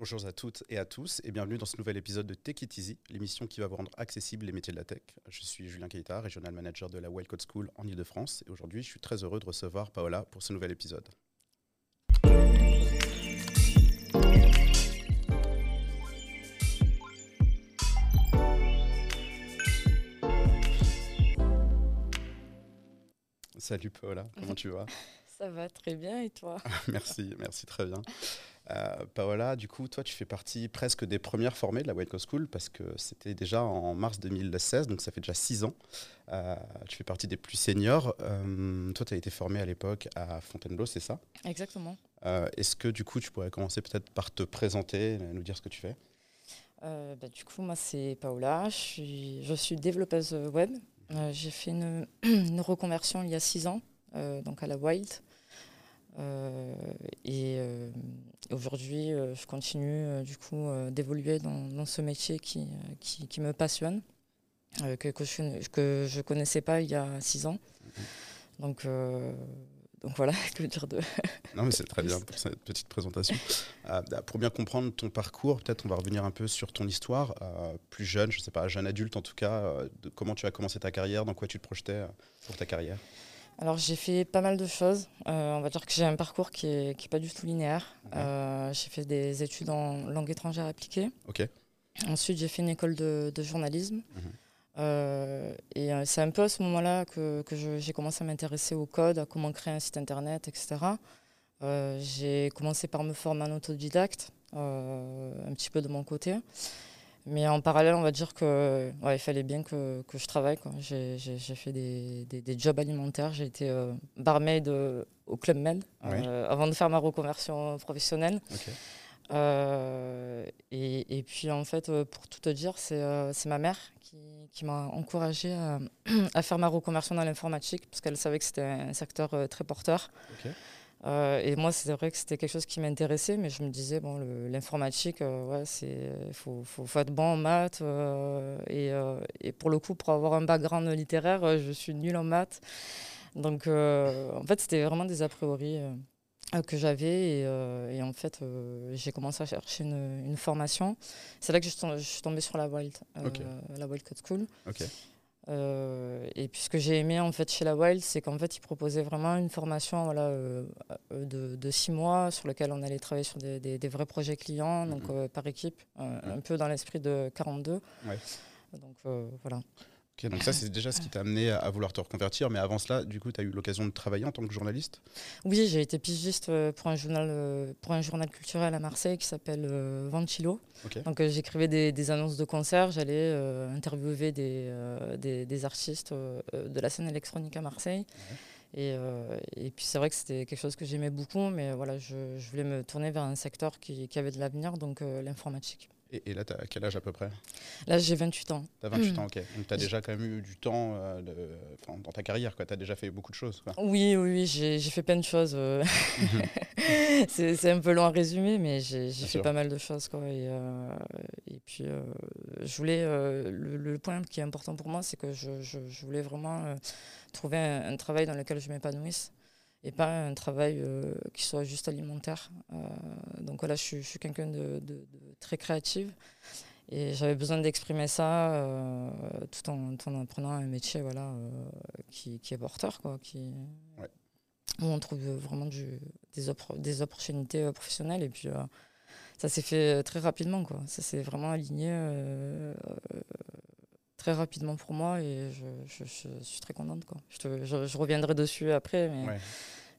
Bonjour à toutes et à tous et bienvenue dans ce nouvel épisode de Tech It Easy, l'émission qui va vous rendre accessible les métiers de la tech. Je suis Julien Keita, régional manager de la Wildcode School en Ile-de-France et aujourd'hui je suis très heureux de recevoir Paola pour ce nouvel épisode. Salut Paola, comment tu vas? Ça va très bien et toi? Merci, merci très bien. Euh, Paola, du coup, toi, tu fais partie presque des premières formées de la White Coast School parce que c'était déjà en mars 2016, donc ça fait déjà six ans. Euh, tu fais partie des plus seniors. Euh, toi, tu as été formé à l'époque à Fontainebleau, c'est ça? Exactement. Est-ce que du coup, tu pourrais commencer peut-être par te présenter, nous dire ce que tu fais? Bah, Du coup, moi, c'est Paola. Je suis, je suis développeuse web. J'ai fait une, une, reconversion il y a six ans, donc à la Wild. Euh, et euh, aujourd'hui, euh, je continue du coup d'évoluer dans, ce métier qui, qui, me passionne, que, que, je ne connaissais pas il y a six ans. Mhm. Donc, donc voilà, que dire de. non, mais c'est très bien pour cette petite présentation. pour bien comprendre ton parcours, peut-être on va revenir un peu sur ton histoire. plus jeune, je ne sais pas, jeune adulte en tout cas, de comment tu as commencé ta carrière, dans quoi tu te projetais pour ta carrière? Alors j'ai fait pas mal de choses. Euh, on va dire que j'ai un parcours qui n'est qui est pas du tout linéaire. Euh, j'ai fait des études en langue étrangère appliquée. Ensuite j'ai fait une école de, journalisme. Mhm. Euh, et c'est un peu à ce moment-là que, que j'ai commencé à m'intéresser au code, à comment créer un site internet, etc. j'ai commencé par me former en autodidacte, un petit peu de mon côté. Mais en parallèle, on va dire que ouais, il fallait bien que, que je travaille. J'ai fait des, des, des, jobs alimentaires. J'ai été euh, barmaid euh, au Club Med euh, avant de faire ma reconversion professionnelle. Et, et, puis en fait, pour tout te dire, c'est ma mère qui, qui m'a encouragée à, à, faire ma reconversion dans l'informatique parce qu'elle savait que c'était un secteur très porteur. Euh, et moi, c'est vrai que c'était quelque chose qui m'intéressait, mais je me disais, bon, l'informatique, euh, ouais, c'est, faut, faut, faut, être bon en maths. Euh, et, et, pour le coup, pour avoir un background littéraire, je suis nulle en maths. Donc, en fait, c'était vraiment des a priori que j'avais. Et, et, en fait, j'ai commencé à chercher une, une formation. C'est là que je suis tombée sur la Wild, la Wild Code School. Euh, et puis ce que j'ai aimé en fait chez la Wild, c'est qu'en fait ils proposaient vraiment une formation voilà, euh, euh, de, de, six mois sur lequel on allait travailler sur des, des, vrais projets clients, donc mhm. par équipe, un peu dans l'esprit de 42. Donc voilà donc ça, c'est déjà ce qui t'a amené à vouloir te reconvertir. Mais avant cela, du coup, tu as eu l'occasion de travailler en tant que journaliste? Oui, j'ai été pigiste euh, pour un journal, euh, pour un journal culturel à Marseille qui s'appelle euh, Ventilo. Donc j'écrivais des, annonces de concerts, j'allais interviewer des, des, artistes de la scène électronique à Marseille. Et, et, puis c'est vrai que c'était quelque chose que j'aimais beaucoup, mais voilà, je, je, voulais me tourner vers un secteur qui, qui avait de l'avenir, donc l'informatique. Et, là, tu as quel âge à peu près? Là, j'ai 28 ans. Tu as 28 ans, ok. Donc, tu as déjà quand même eu du temps euh, dans ta carrière, tu as déjà fait beaucoup de choses. Quoi. Oui, oui, oui j'ai fait plein de choses. Euh. C'est un peu long à résumer, mais j'ai fait pas mal de choses. Quoi. Et, euh, et puis, je voulais. Le, point qui est important pour moi, c'est que je, je, voulais vraiment trouver un, un, travail dans lequel je m'épanouisse et pas un travail euh, qui soit juste alimentaire. Euh, donc voilà, je, suis, quelqu'un de, très créative et j'avais besoin d'exprimer ça euh, tout, en, en, apprenant un métier voilà, qui, qui, est porteur, quoi, qui, où on trouve vraiment du, des, des opportunités professionnelles. Et puis ça s'est fait très rapidement, quoi. ça s'est vraiment aligné très rapidement pour moi et je, je, suis très contente. Quoi. Je, je, reviendrai dessus après, mais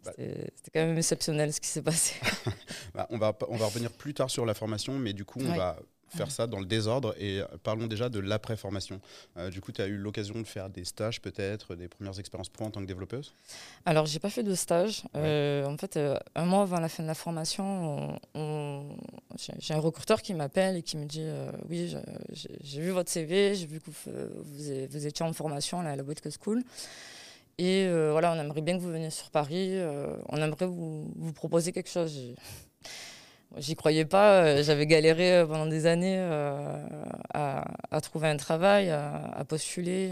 bah c'était quand même exceptionnel ce qui s'est passé. bah, on, va, on va revenir plus tard sur la formation, mais du coup, on va faire ça dans le désordre et parlons déjà de l'après-formation. Euh, du coup, tu as eu l'occasion de faire des stages peut-être, des premières expériences pro en tant que développeuse? Alors, j'ai pas fait de stage. Euh, en fait, euh, un mois avant la fin de la formation, j'ai un recruteur qui m'appelle et qui me dit Oui, j'ai vu votre CV, j'ai vu que vous, vous, étiez en formation à la Bootcamp School. Et voilà, on aimerait bien que vous veniez sur Paris. on aimerait vous, vous proposer quelque chose. J'y croyais pas. Euh, j'avais galéré euh, pendant des années euh, à, trouver un travail, à, postuler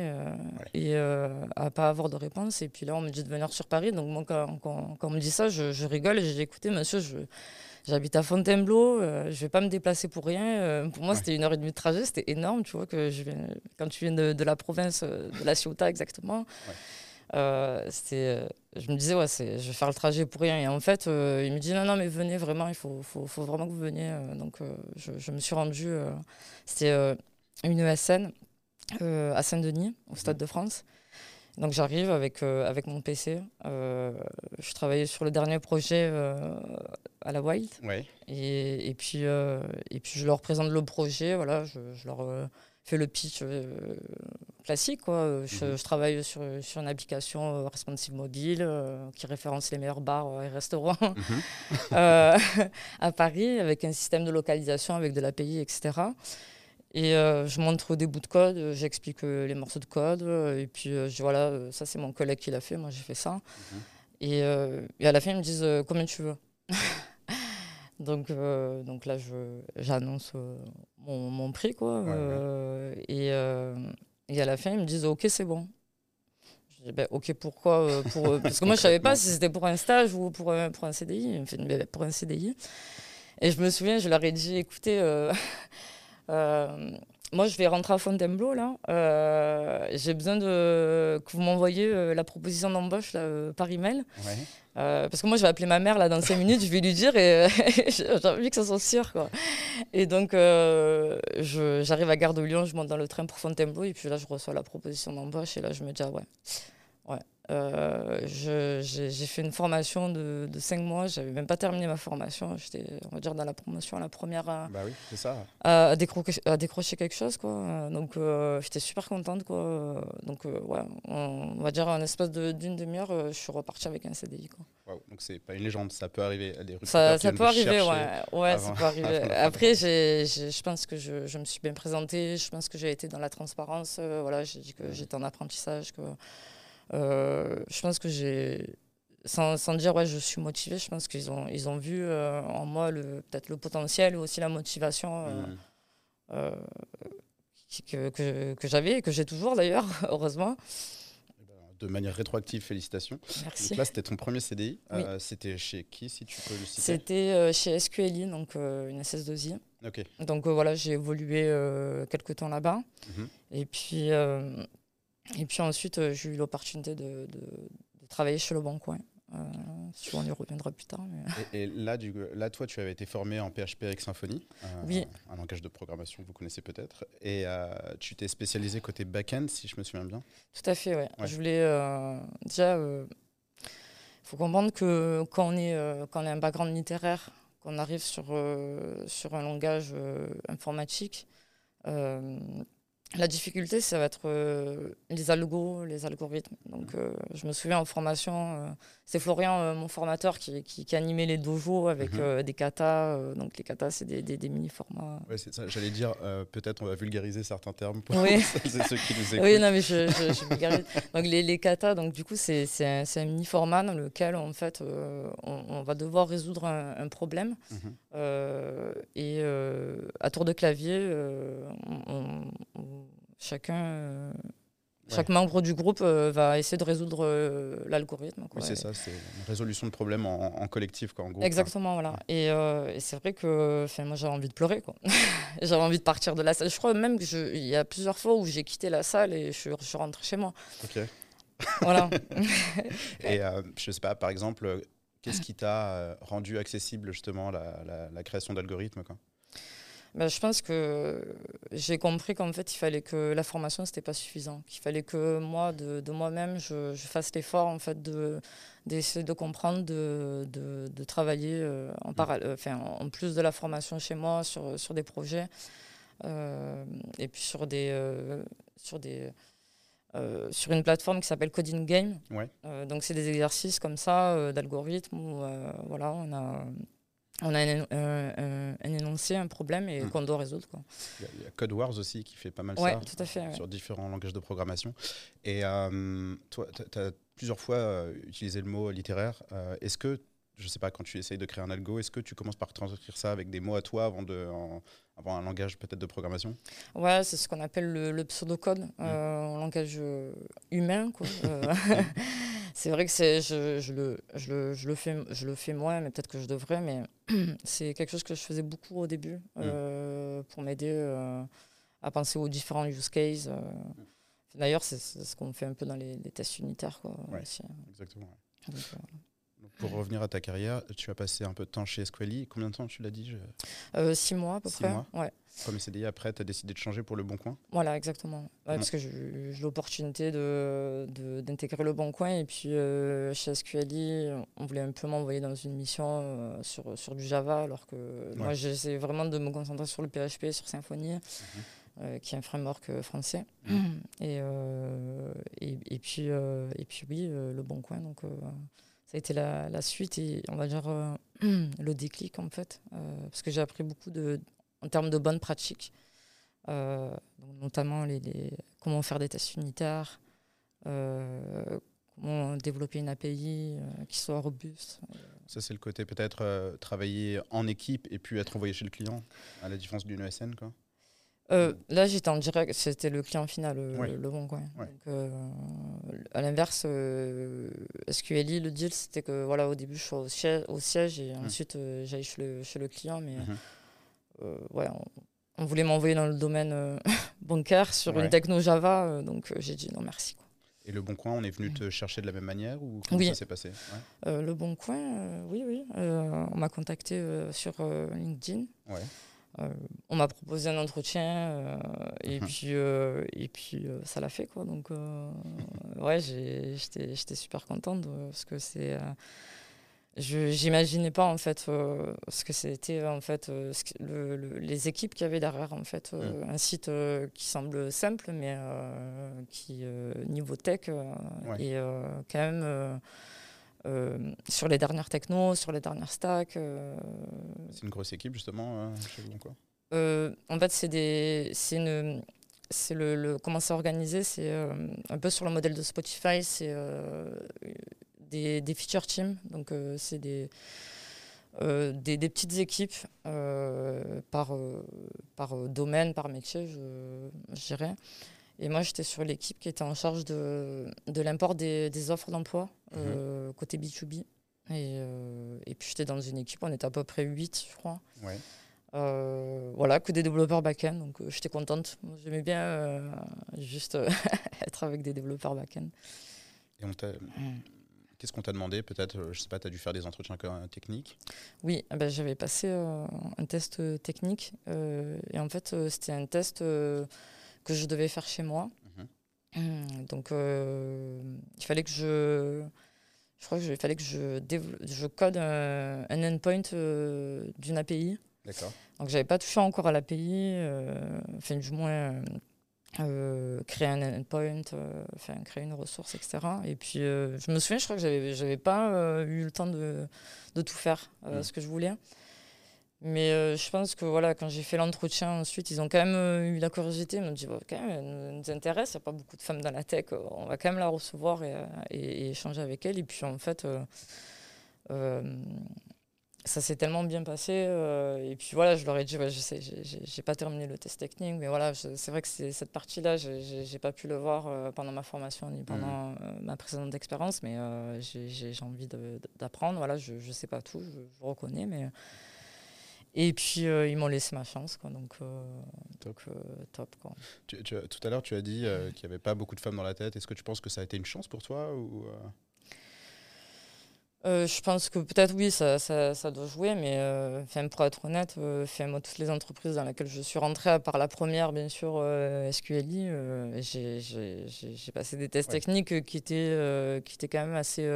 et à pas avoir de réponse. Et puis là, on me dit de venir sur Paris. Donc moi, quand, on me dit ça, je, rigole j'ai écouté, monsieur, je j'habite à Fontainebleau, je vais pas me déplacer pour rien. pour moi, c'était une heure et demie de trajet, c'était énorme, tu vois, que je viens, quand tu viens de, la province, de la Ciotat exactement. C'était, je me disais, ouais, c'est, je vais faire le trajet pour rien. Et en fait, il me dit, non, non, mais venez vraiment, il faut, faut, faut vraiment que vous veniez. donc, je, je, me suis rendue, c'était une ESN à Saint-Denis, au Stade mhm. de France. Donc j'arrive avec, euh, avec mon PC. Euh, je travaillais sur le dernier projet euh, à la Wild. Et, et, puis, et puis je leur présente le projet. Voilà, je, je leur fais le pitch classique. Quoi. Je, mhm. je, travaille sur, sur une application responsive mobile qui référence les meilleurs bars et restaurants mhm. à Paris avec un système de localisation avec de l'API, etc. Et euh, je montre des bouts de code, euh, j'explique euh, les morceaux de code. et puis je, voilà, ça c'est mon collègue qui l'a fait, moi j'ai fait ça. Mhm. Et, et, à la fin, ils me disent combien tu veux? donc, donc là, j'annonce mon, mon, prix. Quoi, Et, et, à la fin, ils me disent ok, c'est bon. Je dis ben, ok, pourquoi pour, Parce que moi je savais pas si c'était pour un stage ou pour, pour un CDI. Ben, pour un CDI. Et je me souviens, je leur ai dit écoutez. Euh, moi, je vais rentrer à Fontainebleau, là. Euh, j'ai besoin de, que vous m'envoyiez euh, la proposition d'embauche par email. parce que moi, je vais appeler ma mère là, dans 5 minutes, je vais lui dire et j'ai envie que ça soit sûr. Quoi. Et donc, j'arrive à Gare de Lyon, je monte dans le train pour Fontainebleau et puis là, je reçois la proposition d'embauche et là, je me dis, ah ouais, ouais, euh, j'ai fait une formation de, de cinq mois, j'avais même pas terminé ma formation, j'étais, on va dire, dans la promotion, la première à, bah oui, ça. à, décrocher, à, décrocher, quelque chose. Quoi. Donc euh, j'étais super contente. Quoi. Donc euh, ouais, on, va dire, en espace d'une demi-heure, je suis repartie avec un CDI. Quoi. Donc c'est pas une légende, ça peut arriver à des Ça, ça peut arriver, ouais. ouais ça peut arriver. Après, je pense que je, je, me suis bien présentée, je pense que j'ai été dans la transparence. voilà, j'ai dit que j'étais en apprentissage. Que, euh, je pense que j'ai sans, sans, dire ouais je suis motivée je pense qu'ils ont ils ont vu euh, en moi le peut-être le potentiel ou aussi la motivation euh, mmh. que, que, que j'avais et que j'ai toujours d'ailleurs heureusement de manière rétroactive, félicitations. Merci. Donc là, c'était ton premier CDI. c'était chez qui, si tu peux le citer? C'était chez SQLI, donc une SS2I. Ok. Donc voilà, j'ai évolué quelques temps là-bas. Mmh. Et puis, et puis ensuite, euh, j'ai eu l'opportunité de, de, travailler chez Le Bon Coin. Euh, on y reviendra plus tard. Et, là, du, là, toi, tu avais été formé en PHP avec Symfony, euh, oui. un langage de programmation que vous connaissez peut-être. Et euh, tu t'es spécialisé côté back-end, si je me souviens bien Tout à fait, ouais. Je voulais déjà. Il faut comprendre que quand on, est, quand on a un background littéraire, qu'on arrive sur, sur un langage informatique, la difficulté, ça va être euh, les algos, les algorithmes. Donc, euh, je me souviens en formation, euh, c'est Florian, mon formateur, qui, qui, animait les dojos avec mhm. des katas. donc, les katas, c'est des, des, mini-formats. Oui, c'est ça. J'allais dire, peut-être on va vulgariser certains termes pour oui. ceux qui nous écoutent. Oui, non, mais je, je, vulgarise. donc, les, les katas, donc, du coup, c'est un, un mini-format dans lequel, en fait, on, va devoir résoudre un, problème. Mhm. Et à tour de clavier, on chacun, euh, chaque membre du groupe euh, va essayer de résoudre euh, l'algorithme. Oui, c'est ça, c'est une résolution de problème en, collectif, quoi, en groupe. Exactement, voilà. Et, c'est vrai que moi j'avais envie de pleurer, j'avais envie de partir de la salle. Je crois même qu'il y a plusieurs fois où j'ai quitté la salle et je, je suis rentrée chez moi. Ok. Voilà. et je sais pas, par exemple, qu'est-ce qui t'a rendu accessible justement la, création d'algorithmes ben, je pense que j'ai compris qu'en fait, il fallait que la formation, ce n'était pas suffisant. Qu'il fallait que moi, de, moi-même, je, fasse l'effort en fait, de, d'essayer de comprendre, de, de, travailler euh, en, parallèle, enfin, en plus de la formation chez moi sur, sur des projets euh, et puis sur, des, euh, sur, des, sur une plateforme qui s'appelle Coding Game. Ouais. donc, c'est des exercices comme ça d'algorithme où voilà, on a on a un, énoncé, un problème et hmm. qu'on doit résoudre. Quoi. Il, y a, Code Wars aussi qui fait pas mal ça tout à fait, sur différents langages de programmation. Et euh, toi, tu as plusieurs fois euh, utilisé le mot littéraire. Euh, est-ce que, je sais pas, quand tu essayes de créer un algo, est-ce que tu commences par transcrire ça avec des mots à toi avant, de, avant un langage peut-être de programmation? Ouais, c'est ce qu'on appelle le, pseudocode, hmm. un langage humain. Quoi. c'est vrai que c'est, je, je, le, je, le, je, le fais, je le fais moins, mais peut-être que je devrais, mais c'est quelque chose que je faisais beaucoup au début mm. euh, pour m'aider euh, à penser aux différents use cases. Euh. D'ailleurs, c'est, ce qu'on fait un peu dans les, tests unitaires. Quoi. Hein. Exactement. Pour revenir à ta carrière, tu as passé un peu de temps chez Squally. Combien de temps tu l'as dit euh, Six mois à peu six près. Mois. Ouais. Comme CDI, après, tu as décidé de changer pour Le Bon Coin Voilà, exactement. parce que j'ai eu l'opportunité d'intégrer de, d'intégrer Le Bon Coin. Et puis euh, chez SQLI, on voulait un peu m'envoyer dans une mission euh, sur, sur du Java, alors que moi, j'essaie vraiment de me concentrer sur le PHP, sur Symfony. Mhm. qui est un framework français. Mhm. Et, et, et, puis, et puis oui, Le Bon Coin. Donc, ça a été la, suite et on va dire euh, le déclic en fait, euh, parce que j'ai appris beaucoup de, en termes de bonnes pratiques, euh, notamment les, comment faire des tests unitaires, comment développer une API qui soit robuste. Ça c'est le côté peut-être travailler en équipe et puis être envoyé chez le client, à la différence d'une ESN quoi. Euh, là, j'étais en direct, c'était le client final, le, bon coin. Euh, à l'inverse, euh, SQLI, le deal, c'était que voilà, au début, je suis au siège, au siège et mmh. ensuite, j'allais chez le, chez le, client. Mais mmh. ouais, on, voulait m'envoyer dans le domaine bancaire sur une techno Java, donc j'ai dit non, merci. Quoi. Et le Bon Coin, on est venu te chercher de la même manière ou comment ça s'est passé? Le Bon Coin, oui, oui. on m'a contacté sur LinkedIn. Ouais. Euh, on m'a proposé un entretien euh, et, mhm. puis, euh, et puis ça l'a fait quoi donc ouais j'étais super contente parce que c'est je j'imaginais pas en fait ce que c'était en fait les équipes qu'il y avait derrière en fait mhm. un site qui semble simple mais qui niveau tech est quand même euh, sur les dernières technos, sur les dernières stacks. Euh. C'est une grosse équipe justement euh, chez vous quoi En fait, c'est des, c'est une, c'est le, le, comment c'est organisé, c'est un peu sur le modèle de Spotify, c'est des, des, feature teams, donc c'est des, des, des, petites équipes par, par domaine, par métier, je, je dirais. Et moi, j'étais sur l'équipe qui était en charge de, de l'import des, des, offres d'emploi mhm. euh, côté B2B. Et, euh, et puis, j'étais dans une équipe, on était à peu près 8, je crois. Ouais. Euh, voilà, que des développeurs back-end. Donc, j'étais contente. J'aimais bien juste être avec des développeurs back-end. Et on t'a. Mm. Qu'est-ce qu'on t'a demandé? Peut-être, je sais pas, tu as dû faire des entretiens techniques? Oui, ben, j'avais passé un test technique. et en fait, c'était un test que je devais faire chez moi. Hum, donc, euh, il fallait que je. Je crois qu'il fallait que je, je code un, endpoint euh, d'une API. D'accord. Donc, j'avais pas touché encore à l'API. Euh, enfin, du moins, euh, créer un endpoint, enfin, créer une ressource, etc. Et puis, je me souviens, je crois que j'avais, j'avais pas eu le temps de, de tout faire, mhm. ce que je voulais. Mais euh, je pense que voilà, quand j'ai fait l'entretien ensuite, ils ont quand même euh, eu la curiosité. Ils m'ont dit, quand même, elle nous intéresse, il n'y a pas beaucoup de femmes dans la tech, euh, on va quand même la recevoir et, et, échanger avec elle. Et puis en fait, ça s'est tellement bien passé. et puis voilà, je leur ai dit, je sais, j'ai pas terminé le test technique, mais voilà, c'est vrai que cette partie-là, j'ai pas pu le voir pendant ma formation ni pendant mmh. ma précédente expérience, mais j'ai envie d'apprendre. Voilà, je, je sais pas tout, je, je reconnais, mais. Et puis, euh, ils m'ont laissé ma chance. Quoi, donc, euh, top. Donc, euh, top quoi. Tu, tout à l'heure, tu as dit qu'il n'y avait pas beaucoup de femmes dans la tête. Est-ce que tu penses que ça a été une chance pour toi ou, je pense que peut-être oui, ça, ça, ça, doit jouer, mais pour être honnête, moi, toutes les entreprises dans lesquelles je suis rentrée, à part la première, bien sûr, SQLI, j'ai passé des tests techniques qui étaient, qui étaient quand même assez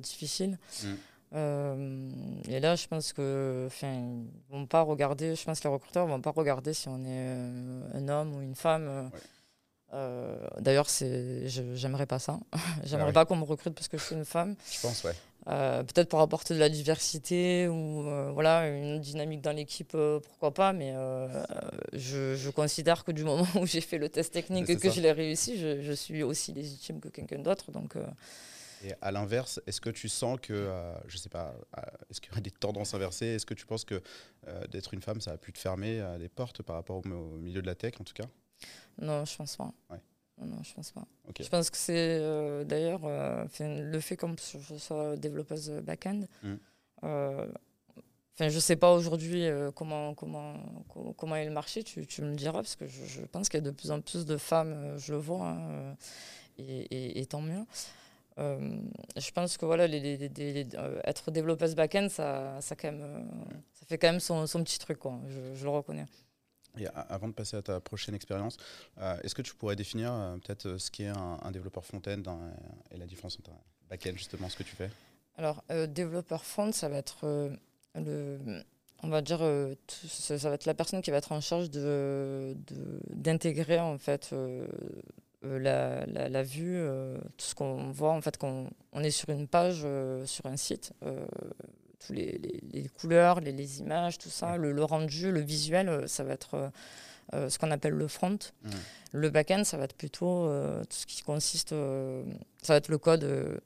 difficiles. Mm. Euh, et là, je pense que, enfin, vont pas regarder. Je pense que les recruteurs vont pas regarder si on est euh, un homme ou une femme. Euh, d'ailleurs, c'est, j'aimerais pas ça. j'aimerais ah pas qu'on me recrute parce que je suis une femme. Je pense, ouais. peut-être pour apporter de la diversité ou voilà une dynamique dans l'équipe, pourquoi pas. Mais je, je, considère que du moment où j'ai fait le test technique et que je l'ai réussi, je, je, suis aussi légitime que quelqu'un d'autre. Donc et à l'inverse, est-ce que tu sens que, euh, je sais pas, euh, est-ce qu'il y aurait des tendances inversées? Est-ce que tu penses que euh, d'être une femme, ça a pu te fermer des portes par rapport au, milieu de la tech, en tout cas? Non, je pense pas. non, je pense pas. Je pense que c'est d'ailleurs le fait que je sois développeuse back-end. Mm. Enfin, je sais pas aujourd'hui comment, comment, comment est le marché, tu, tu me le diras, parce que je, je pense qu'il y a de plus en plus de femmes, je le vois, hein, et, et, tant mieux. Euh, je pense que voilà, les, euh, être développeuse back-end, ça, ça, quand même, euh, ça fait quand même son, son petit truc, quoi. Je, je, le reconnais. Et avant de passer à ta prochaine expérience, est-ce que tu pourrais définir peut-être ce qu'est un, un, développeur front-end et la différence entre back-end, justement, ce que tu fais? Alors, développeur front, ça va être le, on va dire, ça, va être la personne qui va être en charge de d'intégrer en fait euh, la, la, vue, euh, tout ce qu'on voit, en fait, quand on est sur une page, euh, sur un site, tous les, les, couleurs, les, les, images, tout ça, le, le, rendu, le visuel, ça va être ce qu'on appelle le front. Le back-end, ça va être plutôt tout ce qui consiste, ça va être le code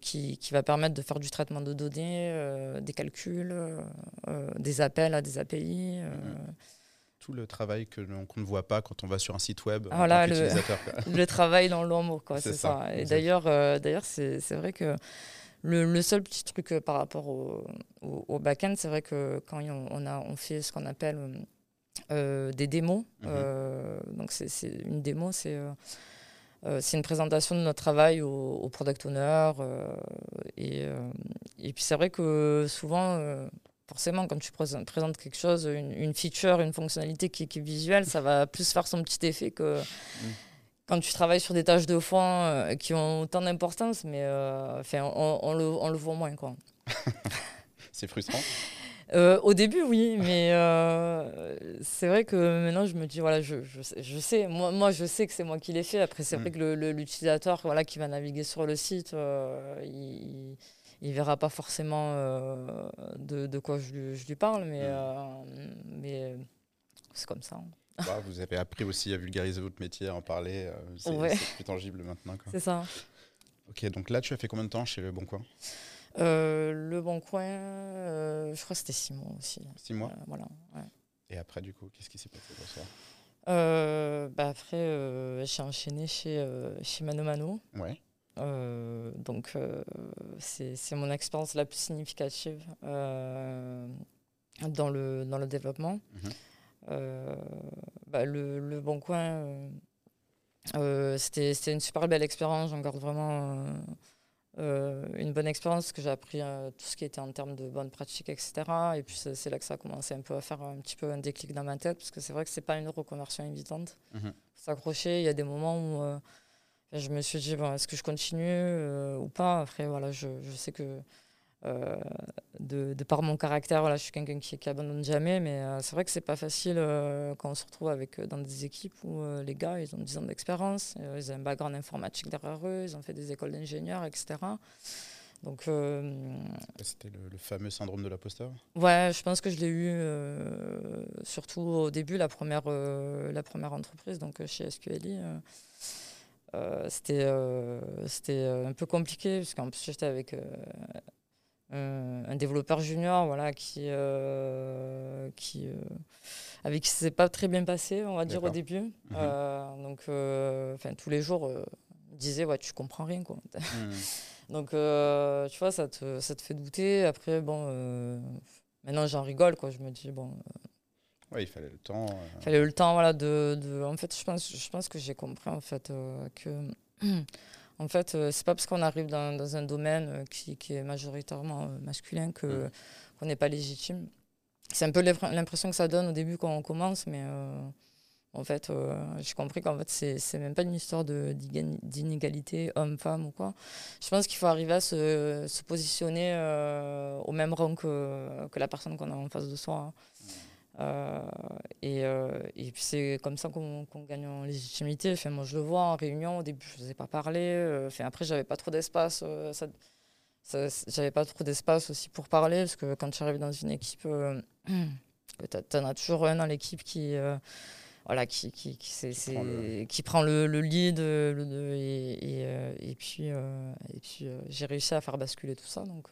qui, qui, va permettre de faire du traitement de données, des calculs, des appels à des API tout le travail que l'on ne voit pas quand on va sur un site web le, le, travail dans l'ombre, quoi, c'est ça. Et d'ailleurs, euh, d'ailleurs c'est vrai que le, le, seul petit truc euh, par rapport au, au, back-end, c'est vrai que quand on, a, on fait ce qu'on appelle euh, des démos, mhm. donc c'est une démo, c'est c'est une présentation de notre travail au, au product owner. et, et puis c'est vrai que souvent, forcément, quand tu présentes quelque chose, une, feature, une fonctionnalité qui, est visuelle, ça va plus faire son petit effet que mm. quand tu travailles sur des tâches de fond euh, qui ont autant d'importance, mais euh, on, le, on, le, voit moins. quoi. c'est frustrant euh, au début, oui, mais c'est vrai que maintenant, je me dis, voilà, je, je, sais, moi, moi, je sais que c'est moi qui l'ai fait. Après, c'est mm. vrai que l'utilisateur voilà, qui va naviguer sur le site, il, il verra pas forcément euh, de, de, quoi je, je, lui parle, mais, mm. euh, mais c'est comme ça. Hein. Bah, vous avez appris aussi à vulgariser votre métier, à en parler. Euh, c'est plus tangible maintenant. C'est ça. Ok, donc là, tu as fait combien de temps chez Le Bon Coin? Le Bon Coin, je crois que c'était six mois aussi. Six mois Voilà. Et après, du coup, qu'est-ce qui s'est passé pour ça? Bah Après, j'ai enchaîné chez, chez Mano Mano. Ouais. Euh, donc, euh, c'est mon expérience la plus significative euh, dans, le, dans le développement. Mhm. Bah, le, le, Bon Coin, c'était une super belle expérience. J'en garde vraiment une bonne expérience parce que j'ai appris tout ce qui était en termes de bonnes pratiques, etc. Et puis, c'est là que ça a commencé un peu à faire un petit peu un déclic dans ma tête parce que c'est vrai que c'est pas une reconversion évidente. Mhm. S'accrocher, il y a des moments où je me suis dit, bon, est-ce que je continue euh, ou pas? Après, voilà, je, je sais que euh, de, de, par mon caractère, voilà, je suis quelqu'un qui, qui abandonne jamais, mais euh, c'est vrai que c'est pas facile quand on se retrouve avec, dans des équipes où les gars, ils ont 10 ans d'expérience, ils ont un background informatique derrière eux, ils ont fait des écoles d'ingénieurs, etc. Donc, C'était le, fameux syndrome de l'imposteur? Ouais, je pense que je l'ai eu surtout au début, la première, la première entreprise, donc chez SQLI. Euh, c'était euh, c'était euh, un peu compliqué parce qu'en plus j'étais avec un, développeur junior voilà qui qui avec qui s'est pas très bien passé on va dire au début. Mhm. donc enfin tous les jours il disait ouais tu comprends rien quoi. Mhm. donc tu vois ça te, ça te fait douter. Après bon maintenant j'en rigole quoi. Je me dis bon oui, il fallait le temps. Euh. Il fallait le temps, voilà, de, de, En fait, je pense, je pense que j'ai compris, en fait, euh, que... En fait, euh, c'est pas parce qu'on arrive dans, dans un domaine qui, qui, est majoritairement masculin que mm. qu'on n'est pas légitime. C'est un peu l'impression que ça donne au début quand on commence, mais en fait, j'ai compris qu'en fait, c'est même pas une histoire d'inégalité homme-femme ou quoi. Je pense qu'il faut arriver à se, se positionner au même rang que, que la personne qu'on a en face de soi. Hein. Euh, et, euh, et, puis c'est comme ça qu'on gagne en légitimité. Enfin, moi, je le vois en réunion. Au début, je n'osais pas parler. Euh, enfin, après, j'avais pas trop d'espace. j'avais pas trop d'espace aussi pour parler parce que quand tu arrives dans une équipe, tu en as toujours un dans l'équipe qui voilà, qui, qui, qui, prend le... qui, prend le, le lead. Le, et, et, et, puis, et puis j'ai réussi à faire basculer tout ça. Donc,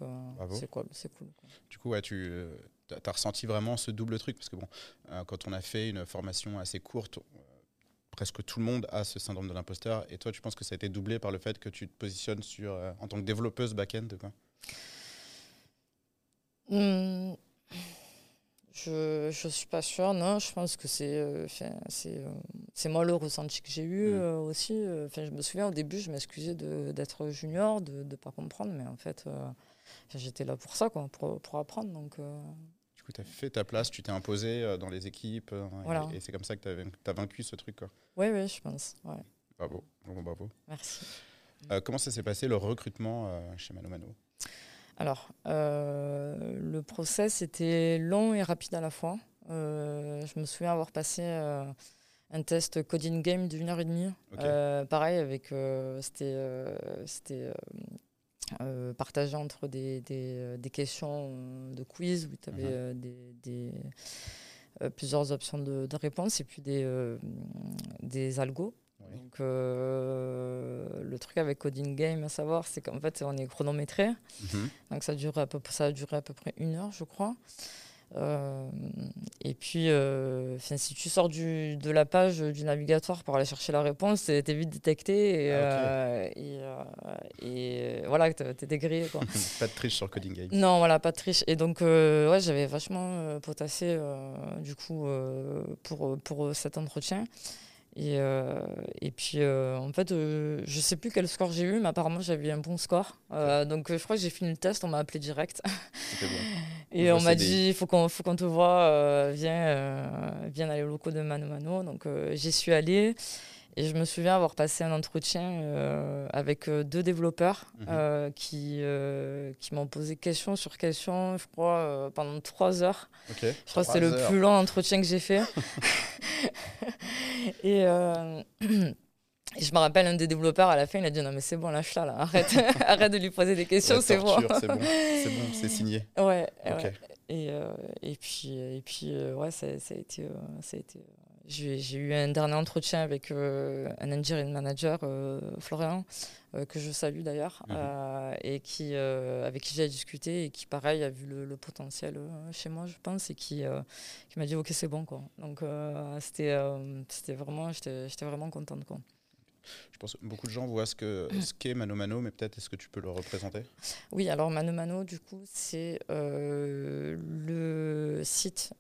c'est cool. cool Du coup, ouais, tu tu as ressenti vraiment ce double truc Parce que bon, euh, quand on a fait une formation assez courte, euh, presque tout le monde a ce syndrome de l'imposteur. Et toi, tu penses que ça a été doublé par le fait que tu te positionnes sur, en tant que développeuse back-end quoi mmh. Je ne suis pas sûre, non. Je pense que c'est euh, euh, moi le ressenti que j'ai eu mm. euh, aussi. Je me souviens au début, je m'excusais d'être junior, de ne pas comprendre, mais en fait, j'étais là pour ça, quoi, pour, pour apprendre. Donc, coup, tu as fait ta place, tu t'es imposé dans les équipes, et, c'est comme ça que tu as, vaincu ce truc. Oui, oui, je pense. Ouais. Bravo, bravo, bravo. Merci. comment ça s'est passé le recrutement chez Mano Mano alors, euh, le process était long et rapide à la fois. Euh, je me souviens avoir passé euh, un test coding game d'une heure et demie. pareil, avec c'était partagé entre des, des, questions de quiz où tu avais mhm. des, plusieurs options de, de réponse et puis des, des algos. Donc, euh, le truc avec Coding Game à savoir, c'est qu'en fait, on est chronométré. Mhm. Donc, ça a, duré à peu, ça a duré à peu près une heure, je crois. Euh, et puis, euh, si tu sors du, de la page du navigatoire pour aller chercher la réponse, tu es vite détecté et, ah, et, et, voilà, tu es dégrillé. Quoi. pas de triche sur Coding Game. Non, voilà, pas de triche. Et donc, ouais, j'avais vachement potassé du coup pour, pour cet entretien. Et, euh, et puis, euh, en fait, euh, je sais plus quel score j'ai eu, mais apparemment, j'avais un bon score. donc, je crois que j'ai fini le test, on m'a appelé direct. et on m'a dit, il faut qu'on qu'on te voit, viens, viens aller au locaux de Mano Mano. Donc, j'y suis allée. Et je me souviens avoir passé un entretien euh, avec euh, deux développeurs mhm. euh, qui, qui m'ont posé question sur question, je crois, pendant trois heures. Je crois que c'est le plus long entretien que j'ai fait. et, et, je me rappelle, un des développeurs, à la fin, il a dit Non, mais c'est bon, lâche-la, là, arrête, arrête de lui poser des questions, c'est bon. c'est bon, c'est signé. Ouais. Et, et puis, et puis ouais, ça, ça, a été. ça a été j'ai eu un dernier entretien avec euh, un engineering manager, euh, Florian, euh, que je salue d'ailleurs, mhm. et qui, avec qui j'ai discuté et qui, pareil, a vu le, potentiel chez moi, je pense, et qui, qui m'a dit Ok, c'est bon. Quoi. Donc, c'était vraiment, j'étais vraiment contente. Quoi. Je pense que beaucoup de gens voient ce qu'est ce qu'est Mano Mano, mais peut-être est-ce que tu peux le représenter? Oui, alors Mano Mano, du coup, c'est le site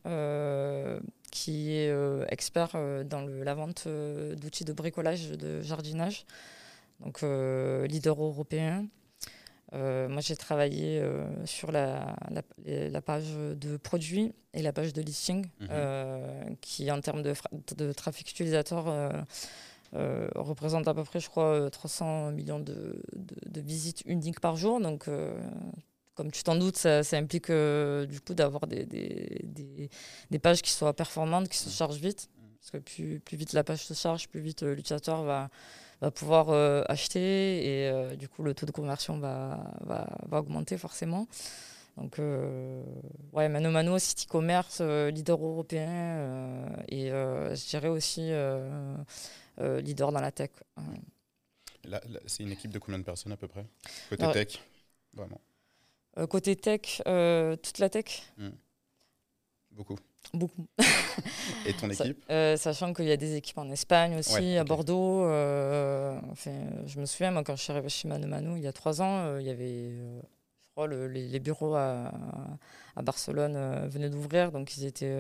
qui est euh, expert euh, dans la vente euh, d'outils de bricolage, de jardinage, donc leader européen. moi, j'ai travaillé sur la, la, page de produits et la page de listing, mhm. qui, en termes de, de trafic utilisateur, représente à peu près, je crois, 300 millions de, de, visites uniques par jour. Donc, comme tu t'en doutes, ça, implique euh, du coup d'avoir des, des, des, pages qui soient performantes, qui se chargent vite. Parce que plus, plus vite la page se charge, plus vite euh, l'utilisateur va, va pouvoir euh, acheter et du coup le taux de conversion va, va, va augmenter forcément. Donc, ouais, Mano Mano, site e-commerce, leader européen et je dirais aussi leader dans la tech. c'est une équipe de combien de personnes à peu près? Côté tech Vraiment. Euh, côté tech, euh, toute la tech? Hmm. Beaucoup. Beaucoup. Et ton équipe? euh, Sachant qu'il y a des équipes en Espagne aussi, à Bordeaux. je me souviens, moi, quand je suis arrivée chez Manu Manu il y a trois ans, il y avait, je crois, les, bureaux à, à Barcelone venaient d'ouvrir, donc ils étaient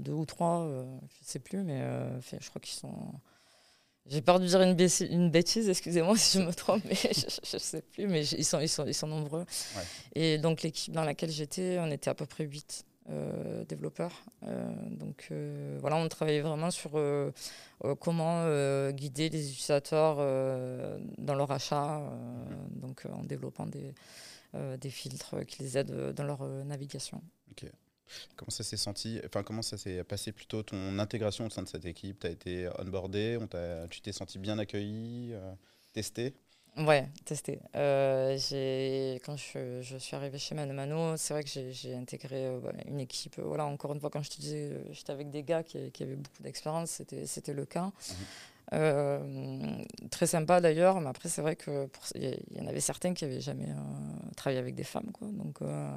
deux ou trois, je ne sais plus, mais je crois qu'ils sont j'ai peur de dire une, une bêtise, excusez-moi si je me trompe, mais je ne sais plus, mais ils sont, ils sont, ils sont nombreux. Et donc l'équipe dans laquelle j'étais, on était à peu près 8 euh, développeurs. Euh, donc euh, voilà, on travaillait vraiment sur comment guider les utilisateurs dans leur achat, donc en développant des, des filtres qui les aident dans leur navigation. Comment ça s'est senti Enfin, comment ça s'est passé plutôt ton intégration au sein de cette équipe? Tu as été onboardé on Tu t'es senti bien accueilli euh, Testé? Ouais, testé. Euh, quand je, je, suis arrivée chez Mano c'est vrai que j'ai intégré euh, une équipe. voilà, encore une fois, quand je te disais, j'étais avec des gars qui, qui avaient beaucoup d'expérience, c'était le cas. Mhm. très sympa d'ailleurs, mais après, c'est vrai qu'il y, y, en avait certains qui n'avaient jamais travaillé avec des femmes. Quoi, donc. Euh,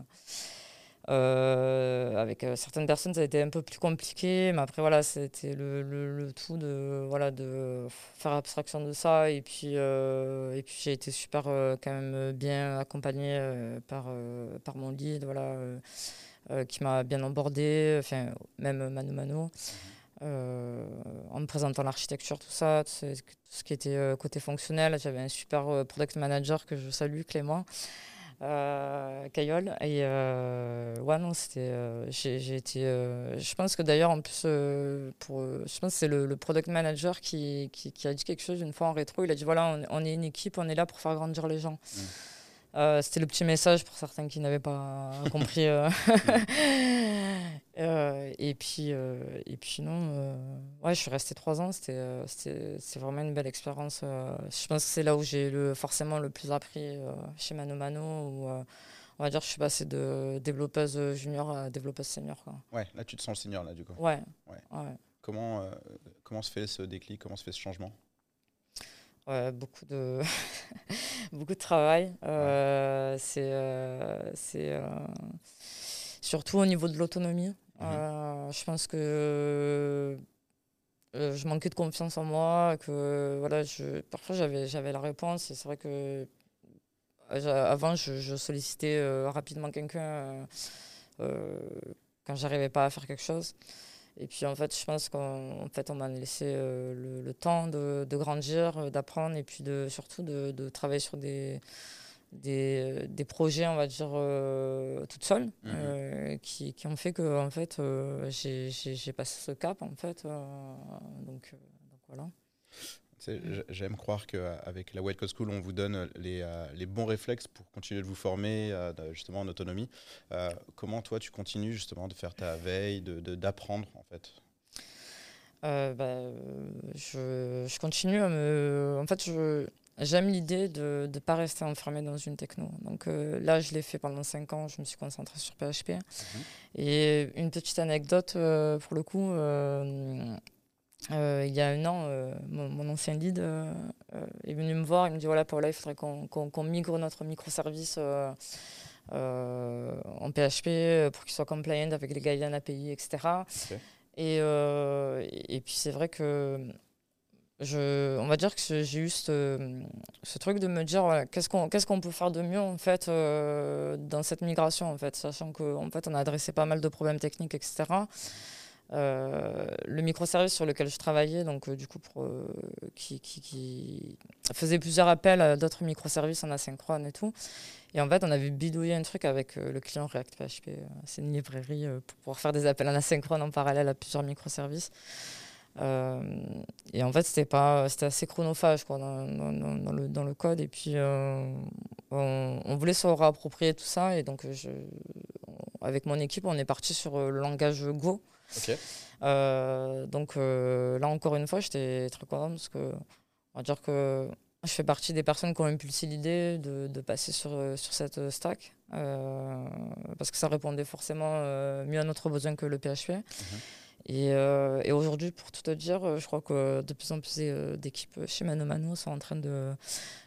avec euh, certaines personnes, ça a été un peu plus compliqué, mais après, voilà, c'était le, tout de, voilà, de faire abstraction de ça. Et puis, euh, puis j'ai été super quand même bien accompagné par, par mon guide, voilà, qui m'a bien embordé, enfin, même mano mano. en me présentant l'architecture, tout ça, tout ce qui était côté fonctionnel. J'avais un super product manager que je salue, Clément, euh, Cayol. Et euh, ouais, non, c'était. Euh, j'ai été. je pense que d'ailleurs, en plus, pour, je pense que c'est le, product manager qui, qui, qui, a dit quelque chose une fois en rétro. Il a dit voilà, on, est une équipe, on est là pour faire grandir les gens. Mmh. Euh, c'était le petit message pour certains qui n'avaient pas compris. Euh. Euh, et puis, et puis non, ouais, je suis restée trois ans. C'était, c'est vraiment une belle expérience. je pense que c'est là où j'ai le, forcément le plus appris chez Mano Mano. Où, on va dire, je suis passée de développeuse junior à développeuse senior. Quoi. Ouais, là tu te sens senior là du coup. Ouais. ouais. Comment, comment se fait ce déclic Comment se fait ce changement? Beaucoup, de beaucoup de travail. Euh, c'est euh, c'est euh, surtout au niveau de l'autonomie. Mhm. je pense que je manquais de confiance en moi, que voilà, je, parfois j'avais, j'avais la réponse et c'est vrai que avant je, je sollicitais rapidement quelqu'un quand j'arrivais pas à faire quelque chose. Et puis en fait, je pense qu'en fait, on m'a laissé euh, le, temps de, de grandir, euh, d'apprendre et puis de, surtout de, de travailler sur des, des, des, projets, on va dire, euh, toute seule, mhm. qui, qui, ont fait que en fait, j'ai passé ce cap, en fait. donc, donc voilà. J'aime croire qu'avec la White Coast School, on vous donne les, euh, les, bons réflexes pour continuer de vous former euh, justement en autonomie. Euh, comment toi, tu continues justement de faire ta veille, d'apprendre de, en fait? Bah, je, je, continue à me... En fait, j'aime l'idée de ne pas rester enfermé dans une techno. Donc là, je l'ai fait pendant 5 ans, je me suis concentré sur PHP. Mhm. Et une petite anecdote, pour le coup euh, il y a un an, euh, mon, ancien lead euh, est venu me voir. Il me dit voilà, Paula, il faudrait qu'on migre notre microservice en PHP pour qu'il soit compliant avec les guidelines API, etc. Et, et, puis c'est vrai que je, on va dire que j'ai eu ce, truc de me dire qu'est-ce qu'on qu'est-ce qu'on peut faire de mieux en fait dans cette migration en fait, sachant qu'en fait on a adressé pas mal de problèmes techniques, etc. Euh, le microservice sur lequel je travaillais, donc euh, du coup, euh, qui, faisait plusieurs appels à d'autres microservices en asynchrone et tout. Et en fait, on avait bidouillé un truc avec le client React PHP. C'est une librairie pour pouvoir faire des appels en asynchrone en parallèle à plusieurs microservices. et en fait, c'était pas, c'était assez chronophage quoi, dans, le, dans le code. Et puis, on, on, voulait se réapproprier tout ça. Et donc, avec mon équipe, on est parti sur le langage Go. Euh, donc euh, là, encore une fois, j'étais très content parce que, on va dire que je fais partie des personnes qui ont impulsé l'idée de, de, passer sur, sur cette stack euh, parce que ça répondait forcément mieux à notre besoin que le PHP. Et, et aujourd'hui, pour tout te dire, je crois que de plus en plus d'équipes chez Mano Mano sont en train de,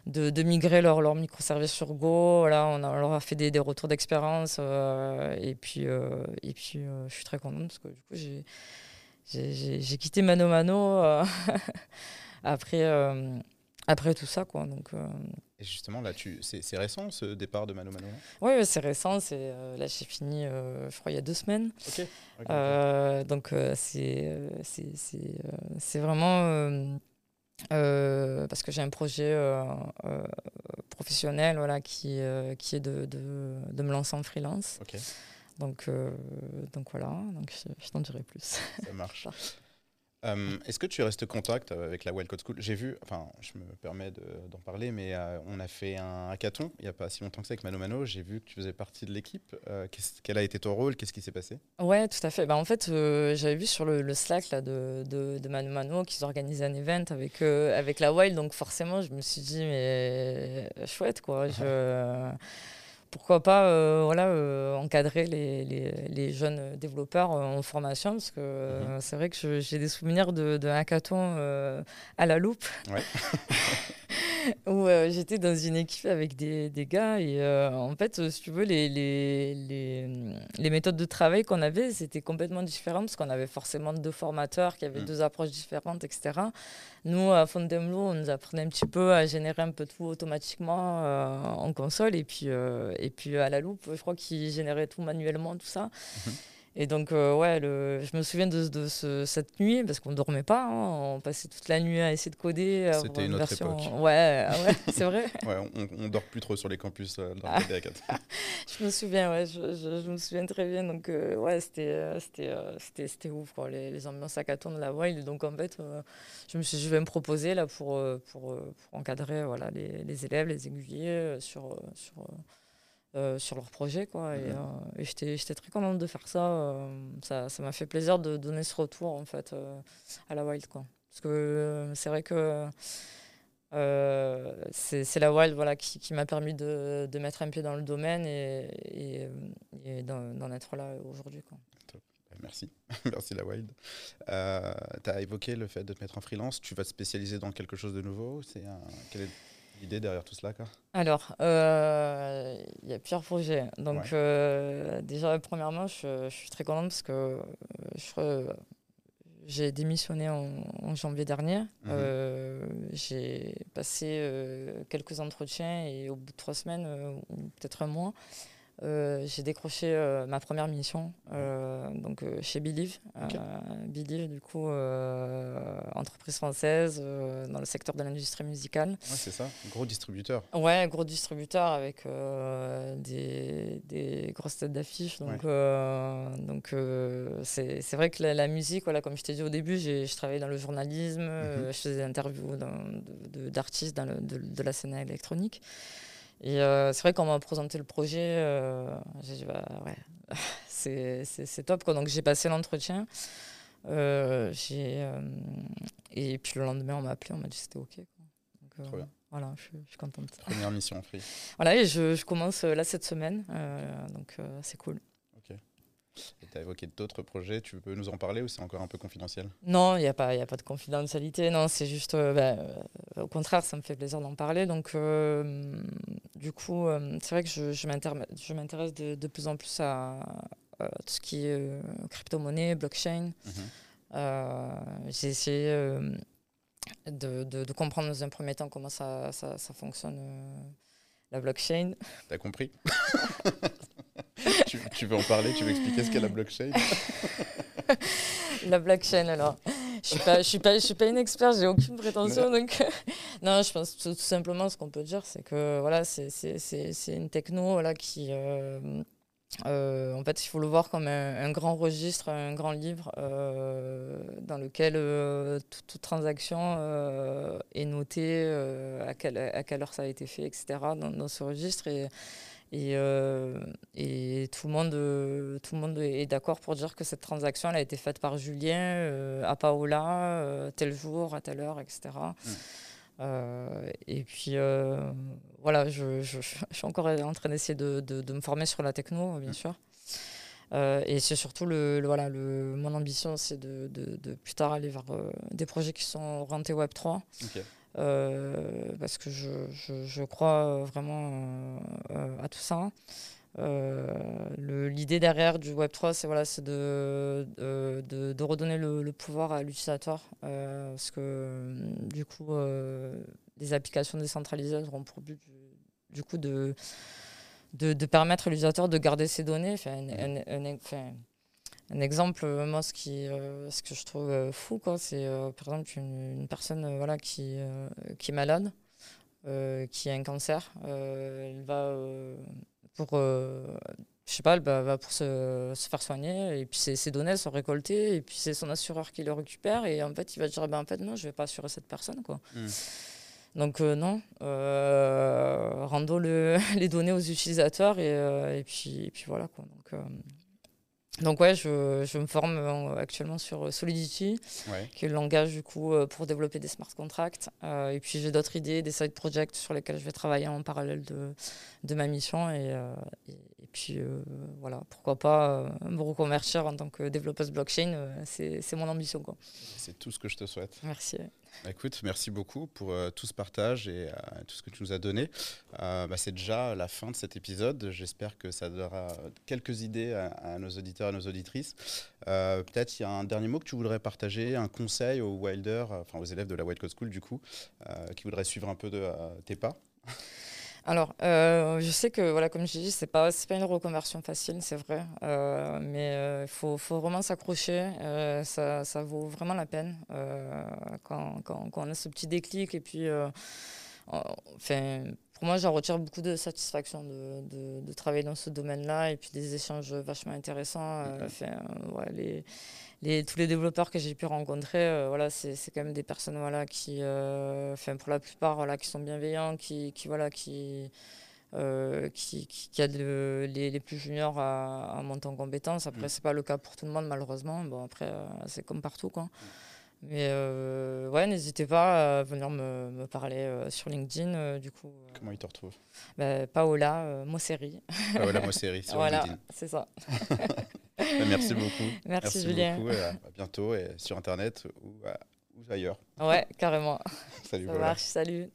de, migrer leur, leur microservice sur Go. Là, on, leur a fait des, des retours d'expérience. et puis, et puis je suis très contente parce que du coup, j'ai quitté Mano Mano après après tout ça quoi donc euh, et justement là tu c'est récent ce départ de Mano Mano oui c'est récent euh, là j'ai fini euh, je crois il y a deux semaines. Donc c'est vraiment parce que j'ai un projet professionnel voilà qui qui est de, de, de, me lancer en freelance. Donc donc voilà donc je, je t'en dirai plus. Ça marche Euh, est-ce que tu restes contact avec la Wild Code School? J'ai vu, enfin, je me permets d'en parler, mais euh, on a fait un hackathon il n'y a pas si longtemps que ça avec Mano Mano. J'ai vu que tu faisais partie de l'équipe. Euh, quel a été ton rôle? Qu'est-ce qui s'est passé? Ouais, tout à fait. Bah, en fait, j'avais vu sur le, Slack là, de, de, de, Mano Mano qu'ils organisaient un event avec, avec la Wild, donc forcément, je me suis dit, mais chouette, quoi. Je pourquoi pas euh, voilà, euh, encadrer les, les, les, jeunes développeurs euh, en formation, parce que mhm. c'est vrai que j'ai des souvenirs de, de hackathon à la loupe. où euh, j'étais dans une équipe avec des, des gars. Et euh, en fait, si tu veux, les, les, les, les méthodes de travail qu'on avait, c'était complètement différent parce qu'on avait forcément deux formateurs qui avaient mm. deux approches différentes, etc. Nous, à Fondemlo, on nous apprenait un petit peu à générer un peu tout automatiquement en console. Et puis, et puis à la loupe, je crois qu'ils généraient tout manuellement, tout ça. Mm-hmm. Et donc, euh, ouais, le, je me souviens de, de ce, cette nuit, parce qu'on ne dormait pas, hein, on passait toute la nuit à essayer de coder. C'était une, autre version... époque. Ouais, ah ouais c'est vrai. ouais, on, ne dort plus trop sur les campus euh, dans le ah. Je me souviens, ouais, je, je, me souviens très bien. Donc, euh, ouais, c'était c'était c'était ouf, quoi, les, les ambiances hackathon de la Wild. Donc, en fait, je me suis dit, je vais me proposer là pour, pour, pour encadrer voilà, les, les élèves, les aiguiller sur. sur euh, sur leur projet. Quoi. Et, euh, j'étais très contente de faire euh, ça. ça m'a fait plaisir de donner ce retour en fait, à la Wild. Quoi. Parce que c'est vrai que c'est la Wild voilà, qui, qui m'a permis de, de, mettre un pied dans le domaine et, et, d'en être là aujourd'hui. Ben, merci, merci la Wild. tu as évoqué le fait de te mettre en freelance. Tu vas te spécialiser dans quelque chose de nouveau? C'est un... Quel est l'idée derrière tout cela quoi Alors, euh, il y a plusieurs projets. Donc, euh, déjà, premièrement, je, suis très contente parce que euh, j'ai démissionné en, janvier dernier. Mhm. j'ai passé quelques entretiens et au bout de trois semaines, ou peut-être un mois, euh, j'ai décroché euh, ma première mission euh, donc, chez Believe. Believe, du coup, entreprise française dans le secteur de l'industrie musicale. Ouais, c'est ça, gros distributeur. Ouais, gros distributeur avec des, des, grosses têtes d'affiches. Donc, donc c'est vrai que la, musique, voilà, comme je t'ai dit au début, je travaillais dans le journalisme, mhm. je faisais des interviews d'artistes de, de, la scène électronique. Et euh, c'est vrai qu'on m'a présenté le projet, euh, j'ai dit, bah, ouais, c'est top. Quoi. Donc j'ai passé l'entretien. Euh, et puis le lendemain, on m'a appelé, on m'a dit que c'était OK. Quoi. Donc, voilà, je, je, suis contente. Première mission free. Voilà, et je, je commence là cette semaine, donc c'est cool. Tu as évoqué d'autres projets, tu peux nous en parler ou c'est encore un peu confidentiel? Non, il n'y a, pas, a pas de confidentialité, non, c'est juste, euh, bah, euh, au contraire, ça me fait plaisir d'en parler. Donc, euh, du coup, c'est vrai que je, je m'intéresse de, de, plus en plus à, tout ce qui est crypto-monnaie, blockchain. Mhm. J'ai essayé de, de, comprendre dans un premier temps comment ça, ça, ça fonctionne, la blockchain. T'as compris? tu, veux en parler Tu veux expliquer ce qu'est la blockchain La blockchain, alors. Je ne suis, pas, je suis pas une experte, j'ai aucune prétention. Donc, non, je pense tout, simplement ce qu'on peut dire, c'est que voilà, c'est une techno voilà, qui. Euh, euh, en fait, il faut le voir comme un, grand registre, un grand livre euh, dans lequel toute, transaction est notée, à, quelle, à quelle heure ça a été fait, etc. dans, dans ce registre. Et, et, euh, et, tout, le monde, euh, tout le monde est d'accord pour dire que cette transaction elle a été faite par Julien euh, à Paola, tel jour, à telle heure, etc. Mmh. et puis voilà, je, je, je, suis encore en train d'essayer de, de, de, me former sur la techno, bien mmh. sûr. et c'est surtout le, voilà, le, mon ambition, c'est de, de, plus tard aller vers des projets qui sont orientés Web 3. Euh, parce que je, je, je, crois vraiment euh, à tout ça. Euh, l'idée derrière du Web3, c'est voilà, de, de, de, redonner le, pouvoir à l'utilisateur. parce que du coup, les applications décentralisées auront pour but du, coup de, de, de permettre à l'utilisateur de garder ses données. Enfin, un exemple, euh, moi, ce, qui, euh, ce que je trouve euh, fou, quoi, c'est par exemple une, personne voilà, qui, qui est malade, qui a un cancer. elle va pour, je sais pas, elle va, pour se, se, faire soigner, et puis ses, données sont récoltées, et puis c'est son assureur qui le récupère, et en fait, il va dire, ben, en fait, non, je vais pas assurer cette personne, quoi. Hmm. Donc non, rendons le, les données aux utilisateurs et, et, puis, et puis voilà. Quoi. Donc, donc ouais, je, je, me forme euh, actuellement sur euh, Solidity, qui est le langage du coup euh, pour développer des smart contracts. et puis j'ai d'autres idées, des side projects sur lesquels je vais travailler en parallèle de, de ma mission. Et, et puis voilà, pourquoi pas me reconvertir en tant que développeuse blockchain, c'est mon ambition. C'est tout ce que je te souhaite. Merci. Bah, écoute, merci beaucoup pour euh, tout ce partage et euh, tout ce que tu nous as donné. Euh, bah, c'est déjà la fin de cet épisode. J'espère que ça donnera quelques idées à, nos auditeurs et nos auditrices. Peut-être il y a un dernier mot que tu voudrais partager, un conseil aux Wilder, enfin aux élèves de la Wild Code School du coup, qui voudraient suivre un peu de tes pas? Alors, euh, je sais que, voilà, comme je dis, ce n'est pas, pas une reconversion facile, c'est vrai. Euh, mais il euh, faut, faut, vraiment s'accrocher. Ça, ça, vaut vraiment la peine quand, quand, quand, on a ce petit déclic. Et puis, enfin, pour moi, j'en retire beaucoup de satisfaction de, de, de travailler dans ce domaine-là. Et puis, des échanges vachement intéressants. Enfin, ouais, les tous les développeurs que j'ai pu rencontrer, euh, voilà, c'est quand même des personnes voilà, qui, euh, pour la plupart, voilà, qui sont bienveillants, qui, qui voilà, qui, euh, qui, qui, aident les, les, plus juniors à, monter en compétences. Après, mm. c'est pas le cas pour tout le monde, malheureusement. Bon, après, c'est comme partout, quoi. Mais ouais, n'hésitez pas à venir me, me parler sur LinkedIn. du coup, Comment ils te retrouvent? Bah, Paola Mosseri. Paola Mosseri sur voilà, LinkedIn. c'est ça. Bah, merci beaucoup. Merci, Julien. Beaucoup, à bientôt et sur Internet ou, ou ailleurs. Ouais, carrément. salut. Ça marche, salut.